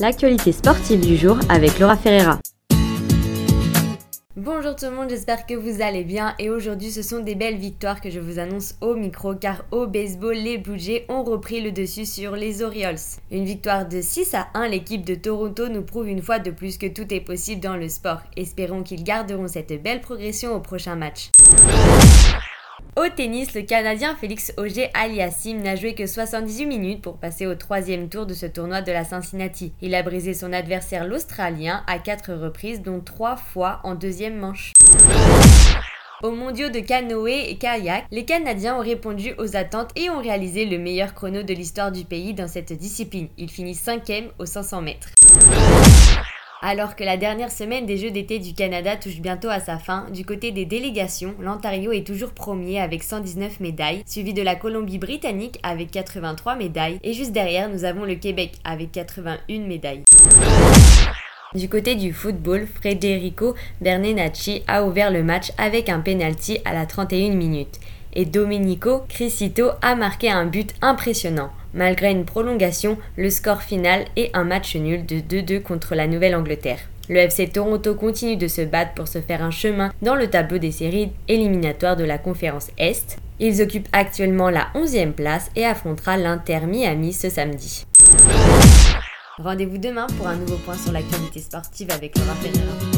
l'actualité sportive du jour avec Laura Ferreira. Bonjour tout le monde, j'espère que vous allez bien et aujourd'hui ce sont des belles victoires que je vous annonce au micro car au baseball les Blue ont repris le dessus sur les Orioles. Une victoire de 6 à 1, l'équipe de Toronto nous prouve une fois de plus que tout est possible dans le sport. Espérons qu'ils garderont cette belle progression au prochain match. Au tennis, le Canadien Félix Auger Aliassim n'a joué que 78 minutes pour passer au troisième tour de ce tournoi de la Cincinnati. Il a brisé son adversaire l'Australien à quatre reprises, dont trois fois en deuxième manche. Aux mondiaux de canoë et kayak, les Canadiens ont répondu aux attentes et ont réalisé le meilleur chrono de l'histoire du pays dans cette discipline. Ils finissent cinquième aux 500 mètres. Alors que la dernière semaine des Jeux d'été du Canada touche bientôt à sa fin, du côté des délégations, l'Ontario est toujours premier avec 119 médailles, suivi de la Colombie-Britannique avec 83 médailles, et juste derrière nous avons le Québec avec 81 médailles. Du côté du football, Federico Bernenacci a ouvert le match avec un penalty à la 31 minutes et Domenico Crisito a marqué un but impressionnant. Malgré une prolongation, le score final est un match nul de 2-2 contre la Nouvelle-Angleterre. Le FC Toronto continue de se battre pour se faire un chemin dans le tableau des séries éliminatoires de la conférence Est. Ils occupent actuellement la 11e place et affrontera l'Inter Miami ce samedi. Rendez-vous demain pour un nouveau point sur l'actualité sportive avec Laura Ferreira.